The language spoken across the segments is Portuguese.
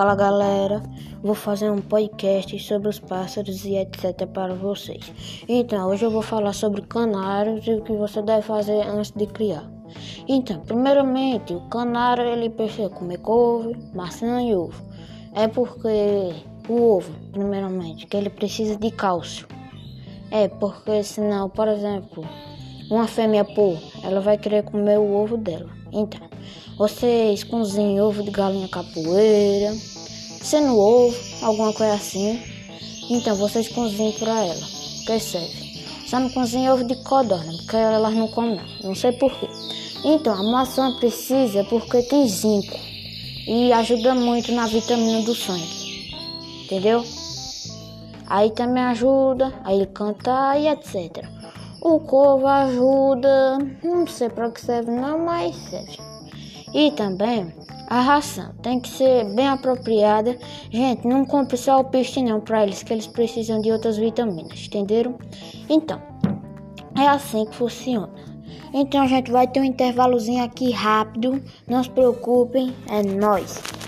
Fala galera, vou fazer um podcast sobre os pássaros e etc para vocês. Então, hoje eu vou falar sobre canários e o que você deve fazer antes de criar. Então, primeiramente, o canário ele precisa comer couve, maçã e ovo. É porque o ovo, primeiramente, que ele precisa de cálcio. É porque senão, por exemplo, uma fêmea pô, ela vai querer comer o ovo dela. Então, vocês cozinham ovo de galinha capoeira, sendo ovo, alguma coisa assim. Então vocês cozinham para ela, que serve. Só não cozinha ovo de codorna, porque elas não comem não, não sei porquê. Então a maçã precisa porque tem zinco e ajuda muito na vitamina do sangue, entendeu? Aí também ajuda a ele cantar e etc. O couve ajuda, não sei para que serve não, mas serve. E também a ração tem que ser bem apropriada. Gente, não compre só o peixe não para eles, que eles precisam de outras vitaminas, entenderam? Então, é assim que funciona. Então a gente vai ter um intervalozinho aqui rápido. Não se preocupem, é nós.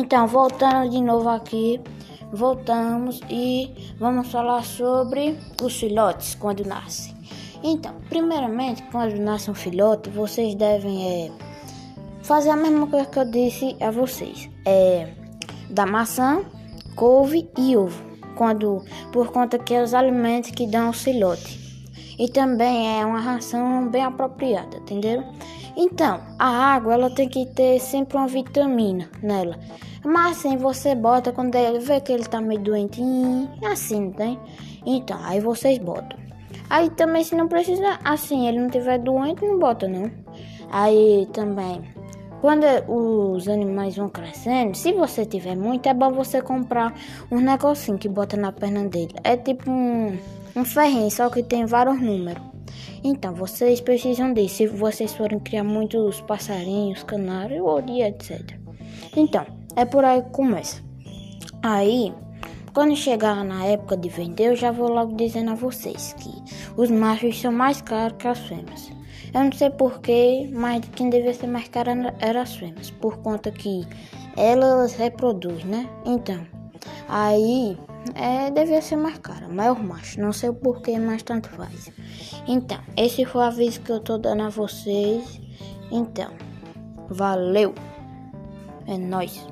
Então, voltando de novo aqui voltamos e vamos falar sobre os filhotes quando nascem. Então, primeiramente, quando nasce um filhote, vocês devem é, fazer a mesma coisa que eu disse a vocês: é, da maçã, couve e ovo, quando por conta que é os alimentos que dão o filhote. E também é uma ração bem apropriada, entendeu? Então, a água ela tem que ter sempre uma vitamina nela. Mas assim você bota quando ele vê que ele tá meio doentinho, assim, tem? Então, aí vocês botam. Aí também se não precisa, assim, ele não tiver doente, não bota não. Aí também, quando os animais vão crescendo, se você tiver muito, é bom você comprar um negocinho que bota na perna dele. É tipo um, um ferrinho, só que tem vários números. Então, vocês precisam disso se vocês forem criar muitos passarinhos, canários ou etc. Então, é por aí que começa. Aí, quando chegar na época de vender, eu já vou logo dizendo a vocês que os machos são mais caros que as fêmeas. Eu não sei porquê, mas quem devia ser mais caro era as fêmeas, por conta que elas reproduzem, né? Então, aí é, devia ser mais cara, maior macho. Não sei o porquê, mas tanto faz. Então, esse foi o aviso que eu tô dando a vocês. Então, valeu. É nóis.